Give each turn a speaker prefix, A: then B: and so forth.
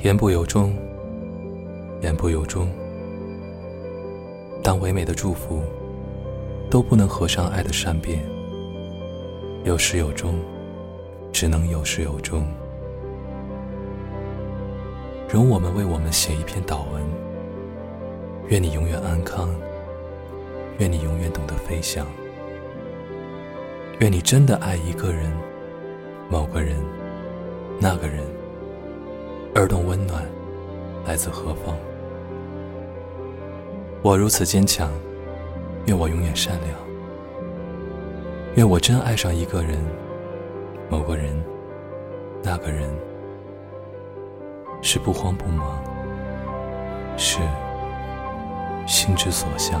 A: 言不由衷，言不由衷。当唯美的祝福都不能合上爱的善变，有始有终，只能有始有终。容我们为我们写一篇祷文。愿你永远安康，愿你永远懂得飞翔，愿你真的爱一个人、某个人、那个人。耳洞温暖来自何方？我如此坚强，愿我永远善良，愿我真爱上一个人、某个人、那个人，是不慌不忙，是心之所向。